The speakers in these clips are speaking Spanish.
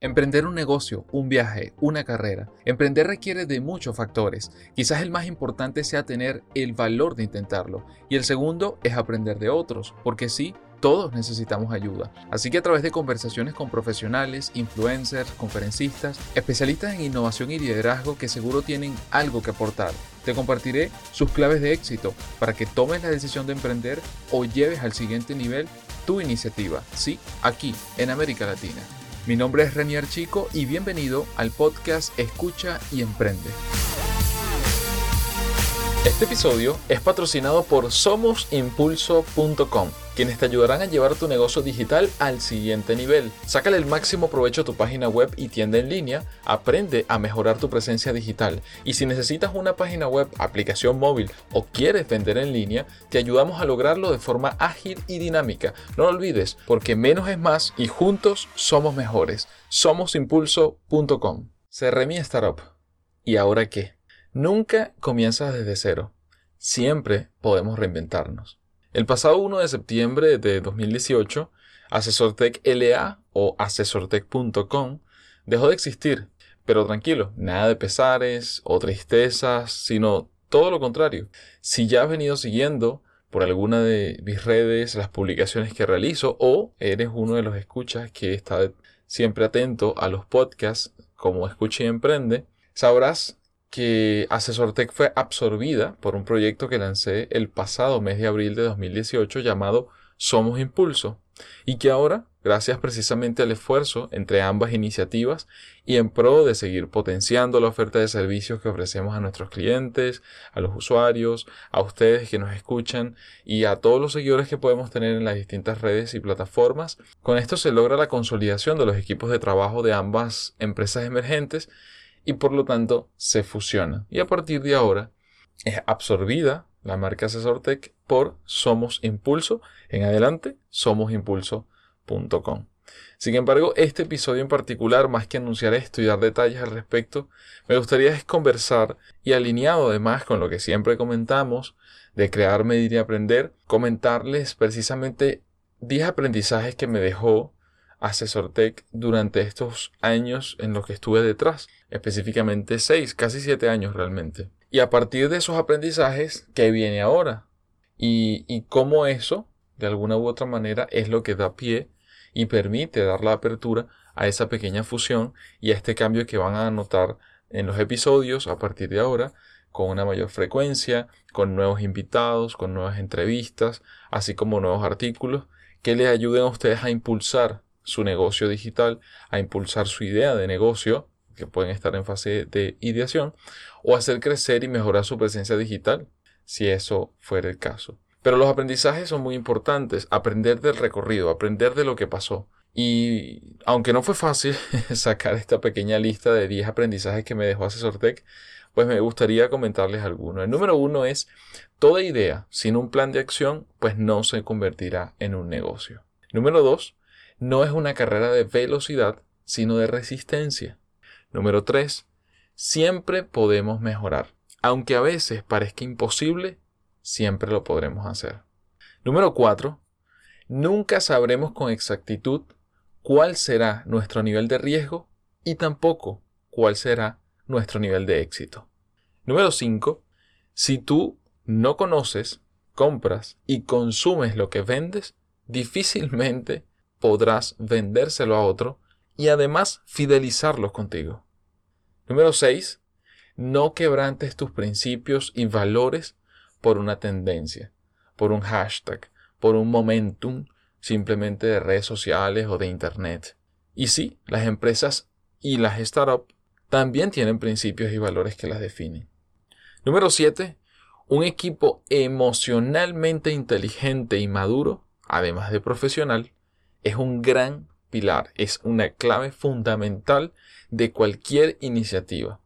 Emprender un negocio, un viaje, una carrera. Emprender requiere de muchos factores. Quizás el más importante sea tener el valor de intentarlo. Y el segundo es aprender de otros, porque sí, todos necesitamos ayuda. Así que a través de conversaciones con profesionales, influencers, conferencistas, especialistas en innovación y liderazgo que seguro tienen algo que aportar, te compartiré sus claves de éxito para que tomes la decisión de emprender o lleves al siguiente nivel tu iniciativa. Sí, aquí, en América Latina. Mi nombre es Renier Chico y bienvenido al podcast Escucha y Emprende. Este episodio es patrocinado por SomosImpulso.com, quienes te ayudarán a llevar tu negocio digital al siguiente nivel. Sácale el máximo provecho a tu página web y tienda en línea, aprende a mejorar tu presencia digital. Y si necesitas una página web, aplicación móvil o quieres vender en línea, te ayudamos a lograrlo de forma ágil y dinámica. No lo olvides, porque menos es más y juntos somos mejores. SomosImpulso.com. Cerré mi startup. ¿Y ahora qué? Nunca comienzas desde cero. Siempre podemos reinventarnos. El pasado 1 de septiembre de 2018, AsesorTech LA o asesortech.com dejó de existir. Pero tranquilo, nada de pesares o tristezas, sino todo lo contrario. Si ya has venido siguiendo por alguna de mis redes las publicaciones que realizo o eres uno de los escuchas que está siempre atento a los podcasts como Escucha y Emprende, sabrás que AsesorTech fue absorbida por un proyecto que lancé el pasado mes de abril de 2018 llamado Somos Impulso y que ahora, gracias precisamente al esfuerzo entre ambas iniciativas y en pro de seguir potenciando la oferta de servicios que ofrecemos a nuestros clientes, a los usuarios, a ustedes que nos escuchan y a todos los seguidores que podemos tener en las distintas redes y plataformas, con esto se logra la consolidación de los equipos de trabajo de ambas empresas emergentes y por lo tanto se fusiona. Y a partir de ahora es absorbida la marca AsesorTech por Somos Impulso. En adelante, somosimpulso.com. Sin embargo, este episodio en particular, más que anunciar esto y dar detalles al respecto, me gustaría es conversar y alineado además con lo que siempre comentamos de crear, medir y aprender, comentarles precisamente 10 aprendizajes que me dejó AsesorTech durante estos años en los que estuve detrás, específicamente seis, casi siete años realmente. Y a partir de esos aprendizajes, ¿qué viene ahora? Y, y cómo eso, de alguna u otra manera, es lo que da pie y permite dar la apertura a esa pequeña fusión y a este cambio que van a notar en los episodios a partir de ahora, con una mayor frecuencia, con nuevos invitados, con nuevas entrevistas, así como nuevos artículos que les ayuden a ustedes a impulsar su negocio digital, a impulsar su idea de negocio, que pueden estar en fase de ideación, o hacer crecer y mejorar su presencia digital, si eso fuera el caso. Pero los aprendizajes son muy importantes, aprender del recorrido, aprender de lo que pasó. Y aunque no fue fácil sacar esta pequeña lista de 10 aprendizajes que me dejó AsesorTech, pues me gustaría comentarles algunos. El número uno es, toda idea sin un plan de acción, pues no se convertirá en un negocio. Número dos, no es una carrera de velocidad, sino de resistencia. Número 3. Siempre podemos mejorar. Aunque a veces parezca imposible, siempre lo podremos hacer. Número 4. Nunca sabremos con exactitud cuál será nuestro nivel de riesgo y tampoco cuál será nuestro nivel de éxito. Número 5. Si tú no conoces, compras y consumes lo que vendes, difícilmente podrás vendérselo a otro y además fidelizarlos contigo. Número 6. No quebrantes tus principios y valores por una tendencia, por un hashtag, por un momentum simplemente de redes sociales o de internet. Y sí, las empresas y las startups también tienen principios y valores que las definen. Número 7. Un equipo emocionalmente inteligente y maduro, además de profesional, es un gran pilar, es una clave fundamental de cualquier iniciativa,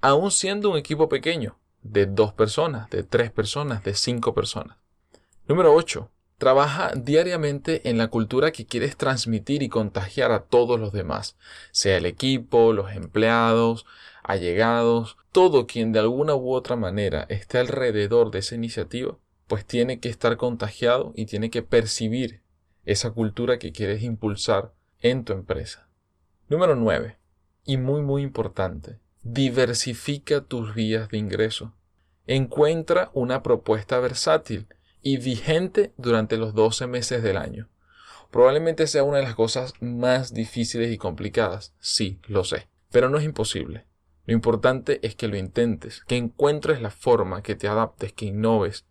aun siendo un equipo pequeño, de dos personas, de tres personas, de cinco personas. Número 8. Trabaja diariamente en la cultura que quieres transmitir y contagiar a todos los demás, sea el equipo, los empleados, allegados, todo quien de alguna u otra manera esté alrededor de esa iniciativa, pues tiene que estar contagiado y tiene que percibir esa cultura que quieres impulsar en tu empresa. Número 9. Y muy muy importante. Diversifica tus vías de ingreso. Encuentra una propuesta versátil y vigente durante los 12 meses del año. Probablemente sea una de las cosas más difíciles y complicadas. Sí, lo sé. Pero no es imposible. Lo importante es que lo intentes, que encuentres la forma, que te adaptes, que innoves.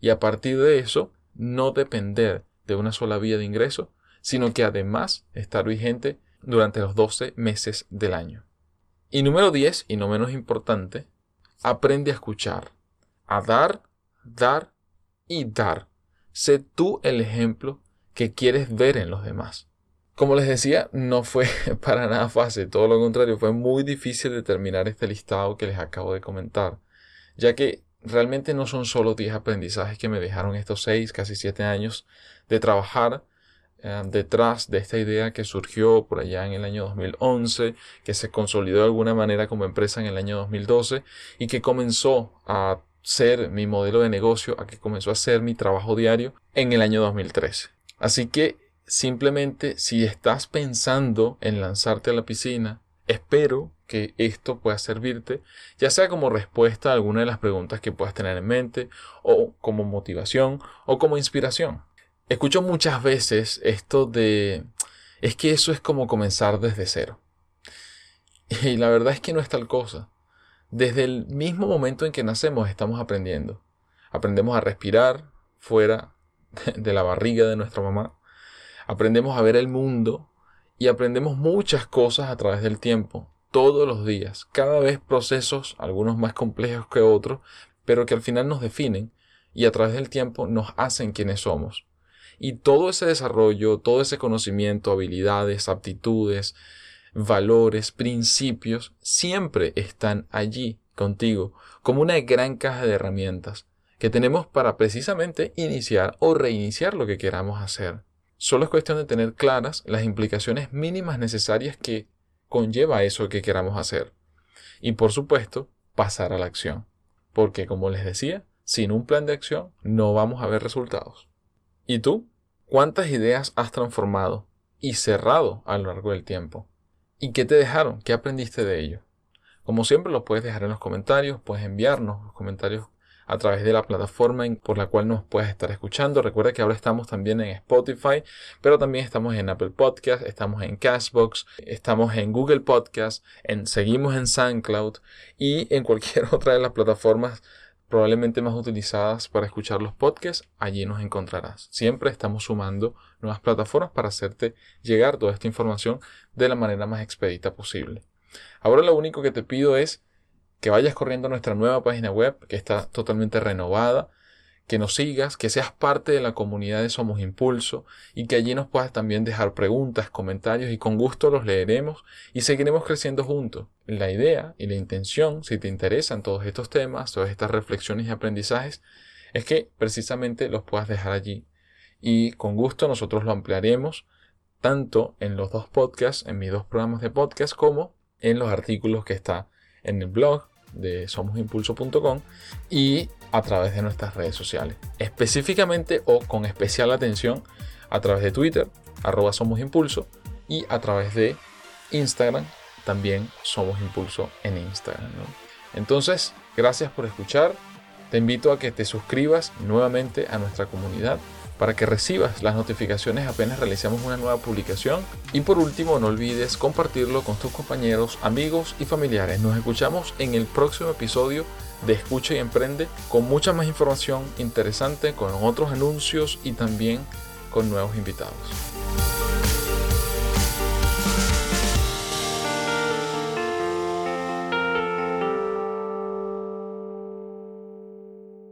Y a partir de eso, no depender de una sola vía de ingreso, sino que además estar vigente durante los 12 meses del año. Y número 10, y no menos importante, aprende a escuchar, a dar, dar y dar. Sé tú el ejemplo que quieres ver en los demás. Como les decía, no fue para nada fácil, todo lo contrario, fue muy difícil determinar este listado que les acabo de comentar, ya que realmente no son solo 10 aprendizajes que me dejaron estos 6, casi 7 años de trabajar eh, detrás de esta idea que surgió por allá en el año 2011, que se consolidó de alguna manera como empresa en el año 2012 y que comenzó a ser mi modelo de negocio, a que comenzó a ser mi trabajo diario en el año 2013. Así que simplemente si estás pensando en lanzarte a la piscina, espero que esto pueda servirte, ya sea como respuesta a alguna de las preguntas que puedas tener en mente, o como motivación, o como inspiración. Escucho muchas veces esto de, es que eso es como comenzar desde cero. Y la verdad es que no es tal cosa. Desde el mismo momento en que nacemos estamos aprendiendo. Aprendemos a respirar fuera de la barriga de nuestra mamá. Aprendemos a ver el mundo y aprendemos muchas cosas a través del tiempo, todos los días. Cada vez procesos, algunos más complejos que otros, pero que al final nos definen y a través del tiempo nos hacen quienes somos. Y todo ese desarrollo, todo ese conocimiento, habilidades, aptitudes, valores, principios, siempre están allí contigo, como una gran caja de herramientas que tenemos para precisamente iniciar o reiniciar lo que queramos hacer. Solo es cuestión de tener claras las implicaciones mínimas necesarias que conlleva eso que queramos hacer. Y por supuesto, pasar a la acción. Porque como les decía, sin un plan de acción no vamos a ver resultados. ¿Y tú? ¿Cuántas ideas has transformado y cerrado a lo largo del tiempo? ¿Y qué te dejaron? ¿Qué aprendiste de ello? Como siempre lo puedes dejar en los comentarios, puedes enviarnos los comentarios a través de la plataforma por la cual nos puedes estar escuchando. Recuerda que ahora estamos también en Spotify, pero también estamos en Apple Podcast, estamos en Cashbox, estamos en Google Podcast, en, seguimos en SoundCloud y en cualquier otra de las plataformas probablemente más utilizadas para escuchar los podcasts, allí nos encontrarás. Siempre estamos sumando nuevas plataformas para hacerte llegar toda esta información de la manera más expedita posible. Ahora lo único que te pido es que vayas corriendo a nuestra nueva página web que está totalmente renovada, que nos sigas, que seas parte de la comunidad de Somos Impulso y que allí nos puedas también dejar preguntas, comentarios y con gusto los leeremos y seguiremos creciendo juntos. La idea y la intención, si te interesan todos estos temas, todas estas reflexiones y aprendizajes, es que precisamente los puedas dejar allí y con gusto nosotros lo ampliaremos tanto en los dos podcasts, en mis dos programas de podcast, como en los artículos que está en el blog de somosimpulso.com y a través de nuestras redes sociales. Específicamente o con especial atención a través de Twitter, arroba Somos Impulso, y a través de Instagram, también Somos Impulso en Instagram. Entonces, gracias por escuchar. Te invito a que te suscribas nuevamente a nuestra comunidad para que recibas las notificaciones apenas realicemos una nueva publicación. Y por último, no olvides compartirlo con tus compañeros, amigos y familiares. Nos escuchamos en el próximo episodio de Escucha y Emprende con mucha más información interesante, con otros anuncios y también con nuevos invitados.